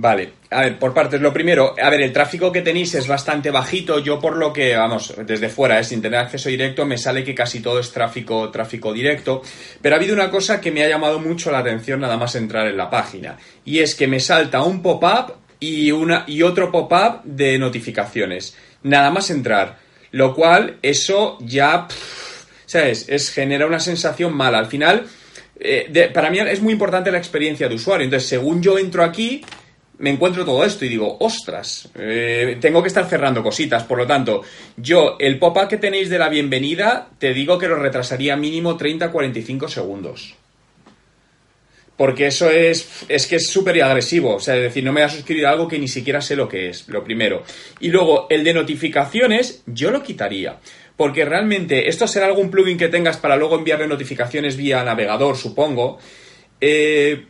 Vale, a ver, por partes. Lo primero, a ver, el tráfico que tenéis es bastante bajito. Yo por lo que, vamos, desde fuera, ¿eh? sin tener acceso directo, me sale que casi todo es tráfico, tráfico directo. Pero ha habido una cosa que me ha llamado mucho la atención nada más entrar en la página. Y es que me salta un pop-up y, una, y otro pop-up de notificaciones. Nada más entrar. Lo cual, eso ya, ¿sabes? Es, genera una sensación mala. Al final, eh, para mí es muy importante la experiencia de usuario. Entonces, según yo entro aquí, me encuentro todo esto y digo, ostras, eh, tengo que estar cerrando cositas. Por lo tanto, yo, el pop-up que tenéis de la bienvenida, te digo que lo retrasaría mínimo 30-45 segundos. Porque eso es, es que es súper agresivo. O sea, es decir, no me voy a suscribir a algo que ni siquiera sé lo que es, lo primero. Y luego, el de notificaciones, yo lo quitaría. Porque realmente, esto será algún plugin que tengas para luego enviarle notificaciones vía navegador, supongo. Eh,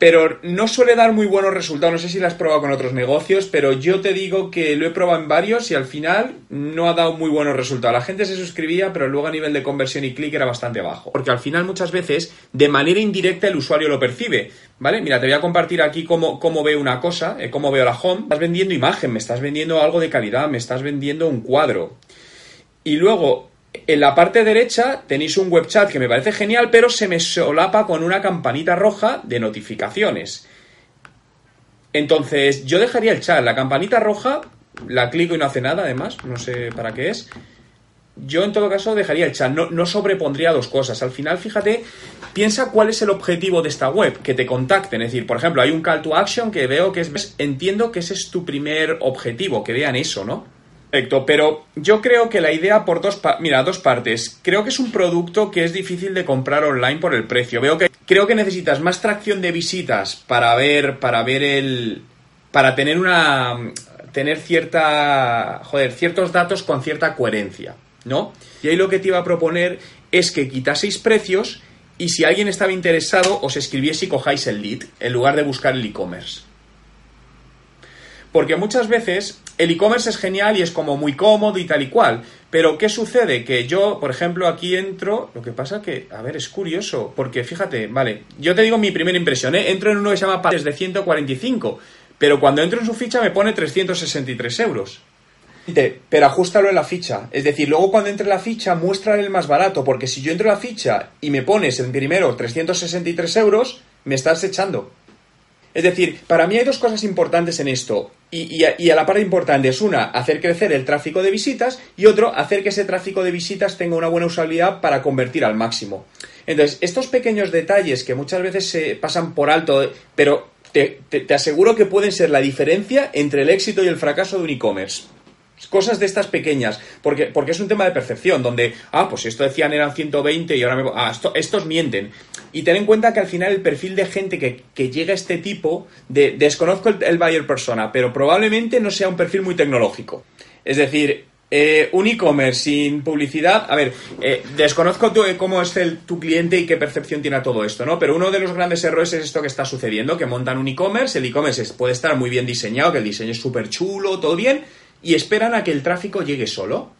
pero no suele dar muy buenos resultados. No sé si lo has probado con otros negocios, pero yo te digo que lo he probado en varios y al final no ha dado muy buenos resultados. La gente se suscribía, pero luego a nivel de conversión y clic era bastante bajo. Porque al final muchas veces, de manera indirecta, el usuario lo percibe. ¿Vale? Mira, te voy a compartir aquí cómo, cómo veo una cosa, eh, cómo veo la home. Estás vendiendo imagen, me estás vendiendo algo de calidad, me estás vendiendo un cuadro. Y luego en la parte derecha tenéis un web chat que me parece genial, pero se me solapa con una campanita roja de notificaciones. Entonces, yo dejaría el chat. La campanita roja, la clico y no hace nada, además, no sé para qué es. Yo en todo caso dejaría el chat, no, no sobrepondría dos cosas. Al final, fíjate, piensa cuál es el objetivo de esta web, que te contacten. Es decir, por ejemplo, hay un call to action que veo que es... Entiendo que ese es tu primer objetivo, que vean eso, ¿no? Perfecto, pero yo creo que la idea por dos, mira, dos partes. Creo que es un producto que es difícil de comprar online por el precio. Veo que creo que necesitas más tracción de visitas para ver para ver el para tener una tener cierta joder, ciertos datos con cierta coherencia, ¿no? Y ahí lo que te iba a proponer es que quitaseis precios y si alguien estaba interesado os escribiese y cojáis el lead en lugar de buscar el e-commerce. Porque muchas veces el e-commerce es genial y es como muy cómodo y tal y cual. Pero ¿qué sucede? Que yo, por ejemplo, aquí entro, lo que pasa que, a ver, es curioso, porque fíjate, vale, yo te digo mi primera impresión, ¿eh? entro en uno que se llama Pates de 145, pero cuando entro en su ficha me pone 363 euros. Pero ajustalo en la ficha. Es decir, luego cuando entre la ficha, muestra el más barato, porque si yo entro en la ficha y me pones en primero 363 euros, me estás echando. Es decir, para mí hay dos cosas importantes en esto. Y, a, la par importante es una, hacer crecer el tráfico de visitas y otro, hacer que ese tráfico de visitas tenga una buena usabilidad para convertir al máximo. Entonces, estos pequeños detalles que muchas veces se pasan por alto, pero te aseguro que pueden ser la diferencia entre el éxito y el fracaso de un e-commerce. Cosas de estas pequeñas, porque, porque es un tema de percepción, donde, ah, pues esto decían eran 120 y ahora me... Ah, estos mienten. Y ten en cuenta que al final el perfil de gente que, llega a este tipo, de, desconozco el, buyer persona, pero probablemente no sea un perfil muy tecnológico. Es decir, eh, un e-commerce sin publicidad, a ver, eh, desconozco eh, cómo es el, tu cliente y qué percepción tiene todo esto, ¿no? Pero uno de los grandes errores es esto que está sucediendo, que montan un e-commerce, el e-commerce puede estar muy bien diseñado, que el diseño es súper chulo, todo bien, y esperan a que el tráfico llegue solo.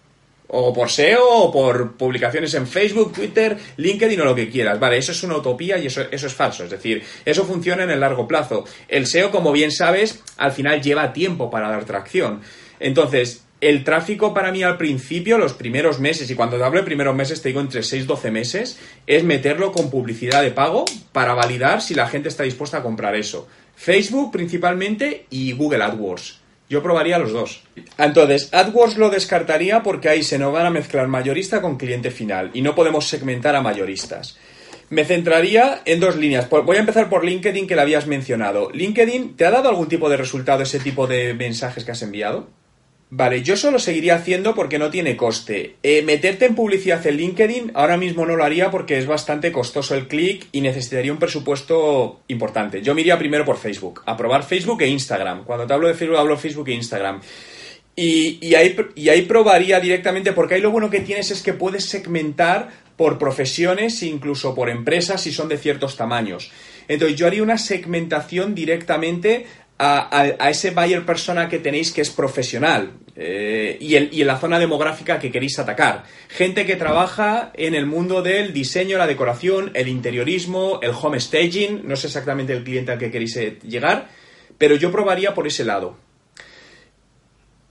O por SEO, o por publicaciones en Facebook, Twitter, LinkedIn o lo que quieras. Vale, eso es una utopía y eso, eso es falso. Es decir, eso funciona en el largo plazo. El SEO, como bien sabes, al final lleva tiempo para dar tracción. Entonces, el tráfico para mí al principio, los primeros meses, y cuando te hablo de primeros meses te digo entre 6 y 12 meses, es meterlo con publicidad de pago para validar si la gente está dispuesta a comprar eso. Facebook principalmente y Google AdWords. Yo probaría los dos. Entonces, AdWords lo descartaría porque ahí se nos van a mezclar mayorista con cliente final y no podemos segmentar a mayoristas. Me centraría en dos líneas. Voy a empezar por LinkedIn que la habías mencionado. LinkedIn, ¿te ha dado algún tipo de resultado ese tipo de mensajes que has enviado? Vale, yo solo seguiría haciendo porque no tiene coste. Eh, meterte en publicidad en LinkedIn ahora mismo no lo haría porque es bastante costoso el clic y necesitaría un presupuesto importante. Yo me iría primero por Facebook, a probar Facebook e Instagram. Cuando te hablo de Facebook hablo Facebook e Instagram. Y, ahí, y ahí probaría directamente porque ahí lo bueno que tienes es que puedes segmentar por profesiones incluso por empresas si son de ciertos tamaños. Entonces yo haría una segmentación directamente a, ese buyer persona que tenéis que es profesional eh, y, en la zona demográfica que queréis atacar. Gente que trabaja en el mundo del diseño, la decoración, el interiorismo, el home staging, no sé exactamente el cliente al que queréis eh, llegar, pero yo probaría por ese lado.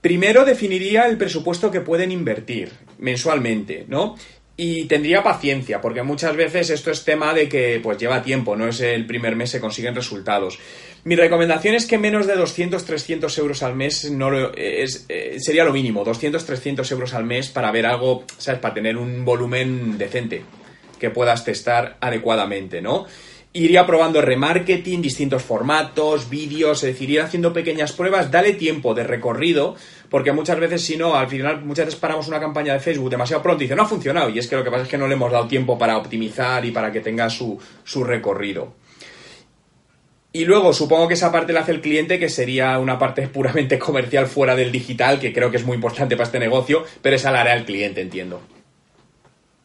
Primero definiría el presupuesto que pueden invertir mensualmente, ¿no? Y tendría paciencia, porque muchas veces esto es tema de que pues lleva tiempo, no es el primer mes se consiguen resultados. Mi recomendación es que menos de 200, 300 euros al mes no es, eh, sería lo mínimo, 200, 300 euros al mes para ver algo, ¿sabes? Para tener un volumen decente que puedas testar adecuadamente, ¿no? Iría probando remarketing, distintos formatos, vídeos, es decir, ir haciendo pequeñas pruebas, dale tiempo de recorrido, porque muchas veces si no, al final muchas veces paramos una campaña de Facebook demasiado pronto y dice, no ha funcionado, y es que lo que pasa es que no le hemos dado tiempo para optimizar y para que tenga su, su recorrido. Y luego supongo que esa parte la hace el cliente, que sería una parte puramente comercial fuera del digital, que creo que es muy importante para este negocio, pero esa la hará el cliente, entiendo.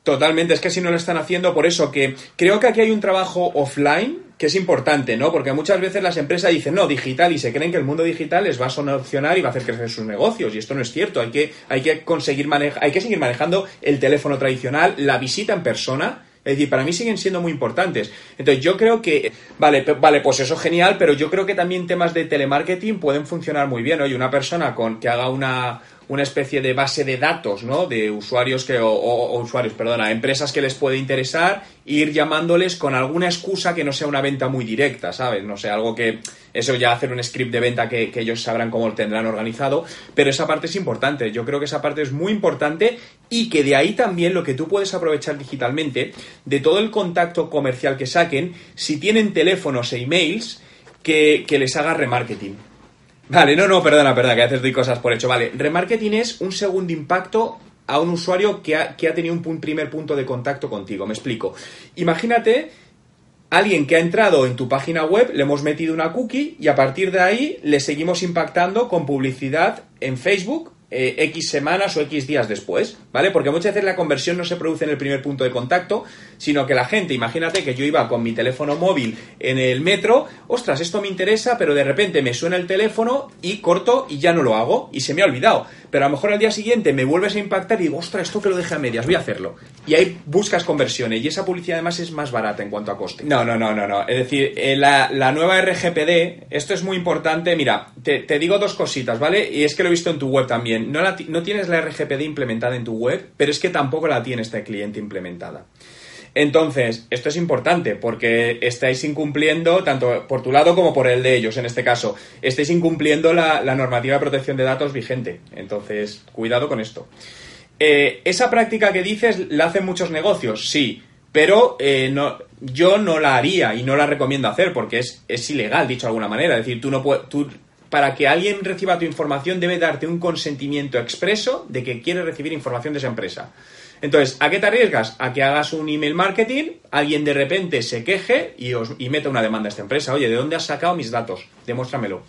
Totalmente, es que si no lo están haciendo, por eso que creo que aquí hay un trabajo offline que es importante, ¿no? Porque muchas veces las empresas dicen, no, digital, y se creen que el mundo digital les va a solucionar y va a hacer crecer sus negocios, y esto no es cierto, hay que, hay que conseguir manejar, hay que seguir manejando el teléfono tradicional, la visita en persona, es decir, para mí siguen siendo muy importantes. Entonces, yo creo que, vale, vale, pues eso es genial, pero yo creo que también temas de telemarketing pueden funcionar muy bien. Oye, una persona con que haga una, una especie de base de datos, ¿no? De usuarios que, o, usuarios, perdona, empresas que les puede interesar, ir llamándoles con alguna excusa que no sea una venta muy directa, ¿sabes? No sé, algo que, eso ya hacer un script de venta que, ellos sabrán cómo lo tendrán organizado, pero esa parte es importante, yo creo que esa parte es muy importante y que de ahí también lo que tú puedes aprovechar digitalmente, de todo el contacto comercial que saquen, si tienen teléfonos e emails, que, que les haga remarketing. Vale, no, no, perdona, perdona, que a veces doy cosas por hecho. Vale, remarketing es un segundo impacto a un usuario que ha, que ha tenido un primer punto de contacto contigo. Me explico. Imagínate alguien que ha entrado en tu página web, le hemos metido una cookie y a partir de ahí le seguimos impactando con publicidad en Facebook eh, X semanas o X días después, ¿vale? Porque muchas veces la conversión no se produce en el primer punto de contacto, sino que la gente, imagínate que yo iba con mi teléfono móvil en el metro, ostras, esto me interesa, pero de repente me suena el teléfono y corto y ya no lo hago y se me ha olvidado. Pero a lo mejor al día siguiente me vuelves a impactar y digo, ostras, esto que lo dejé a medias, voy a hacerlo. Y ahí buscas conversiones y esa publicidad además es más barata en cuanto a coste. No, no, no, no, no. Es decir, eh, la, nueva RGPD, esto es muy importante, mira, te digo dos cositas, ¿vale? Y es que lo he visto en tu web también no, tienes la RGPD implementada en tu web, pero es que tampoco la tiene este cliente implementada. Entonces, esto es importante porque estáis incumpliendo, tanto por tu lado como por el de ellos, en este caso, estáis incumpliendo la, normativa de protección de datos vigente. Entonces, cuidado con esto. Eh, esa práctica que dices la hacen muchos negocios, sí, pero eh, yo no la haría y no la recomiendo hacer porque es, ilegal, dicho de alguna manera. Es decir, tú no tú para que alguien reciba tu información debe darte un consentimiento expreso de que quiere recibir información de esa empresa. Entonces, ¿a qué te arriesgas? A que hagas un email marketing, alguien de repente se queje y, os, y meta una demanda a esta empresa. Oye, ¿de dónde has sacado mis datos? Demuéstramelo.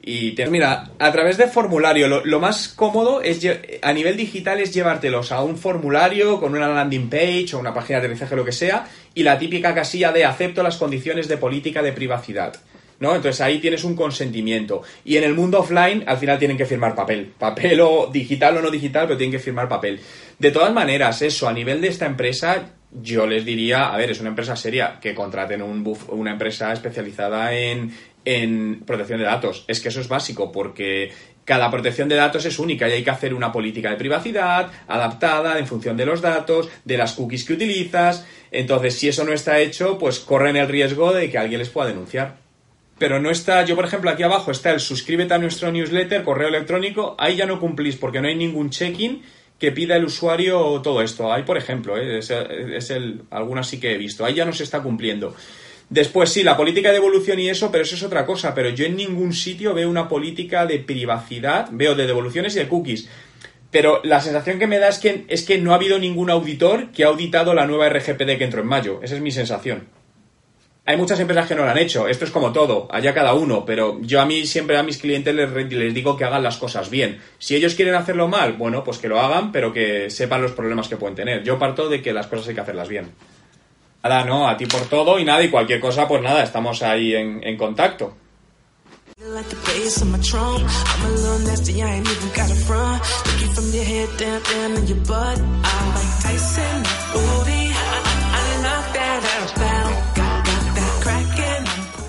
Y te... mira, a través de formulario, lo, más cómodo es a nivel digital es llevártelos a un formulario con una landing page o una página de aterrizaje, lo que sea, y la típica casilla de acepto las condiciones de política de privacidad. ¿No? Entonces ahí tienes un consentimiento. Y en el mundo offline, al final tienen que firmar papel. Papel o digital o no digital, pero tienen que firmar papel. De todas maneras, eso, a nivel de esta empresa, yo les diría, a ver, es una empresa seria, que contraten un una empresa especializada en, en protección de datos. Es que eso es básico, porque cada protección de datos es única y hay que hacer una política de privacidad adaptada en función de los datos, de las cookies que utilizas. Entonces, si eso no está hecho, pues corren el riesgo de que alguien les pueda denunciar pero no está, yo por ejemplo aquí abajo está el suscríbete a nuestro newsletter, correo electrónico, ahí ya no cumplís porque no hay ningún check-in que pida el usuario todo esto. Ahí, por ejemplo, ¿eh? es, el, algunas sí que he visto, ahí ya no se está cumpliendo. Después sí, la política de devolución y eso, pero eso es otra cosa. Pero yo en ningún sitio veo una política de privacidad, veo de devoluciones y de cookies. Pero la sensación que me da es que, es que no ha habido ningún auditor que ha auditado la nueva RGPD que entró en mayo. Esa es mi sensación. Hay muchas empresas que no lo han hecho, esto es como todo, allá cada uno, pero yo a mí siempre a mis clientes les, les digo que hagan las cosas bien. Si ellos quieren hacerlo mal, bueno, pues que lo hagan, pero que sepan los problemas que pueden tener. Yo parto de que las cosas hay que hacerlas bien. Nada, no, a ti por todo y nada, y cualquier cosa, pues nada, estamos ahí en, en contacto.